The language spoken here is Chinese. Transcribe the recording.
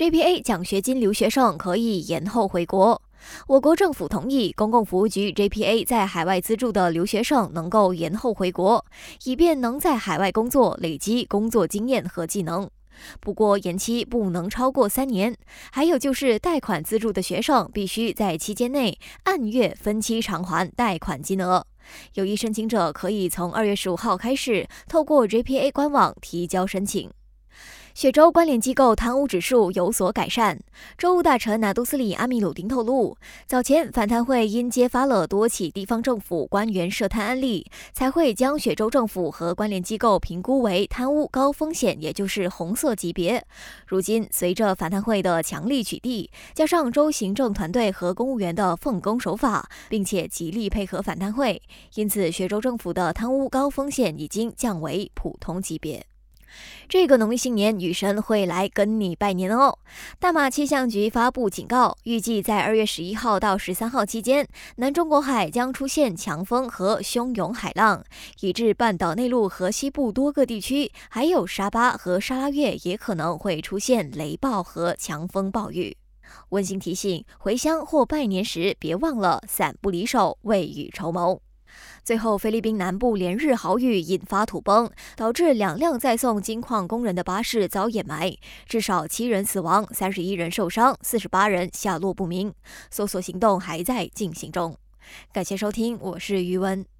JPA 奖学金留学生可以延后回国。我国政府同意公共服务局 JPA 在海外资助的留学生能够延后回国，以便能在海外工作，累积工作经验和技能。不过，延期不能超过三年。还有就是，贷款资助的学生必须在期间内按月分期偿还贷款金额。有意申请者可以从二月十五号开始，透过 JPA 官网提交申请。雪州关联机构贪污指数有所改善。州务大臣拿督斯里阿米鲁丁透露，早前反贪会因揭发了多起地方政府官员涉贪案例，才会将雪州政府和关联机构评估为贪污高风险，也就是红色级别。如今，随着反贪会的强力取缔，加上州行政团队和公务员的奉公守法，并且极力配合反贪会，因此雪州政府的贪污高风险已经降为普通级别。这个农历新年，女神会来跟你拜年哦。大马气象局发布警告，预计在二月十一号到十三号期间，南中国海将出现强风和汹涌海浪，以致半岛内陆和西部多个地区，还有沙巴和沙拉越也可能会出现雷暴和强风暴雨。温馨提醒：回乡或拜年时，别忘了伞不离手，未雨绸缪。最后，菲律宾南部连日豪雨引发土崩，导致两辆载送金矿工人的巴士遭掩埋，至少七人死亡，三十一人受伤，四十八人下落不明。搜索行动还在进行中。感谢收听，我是余文。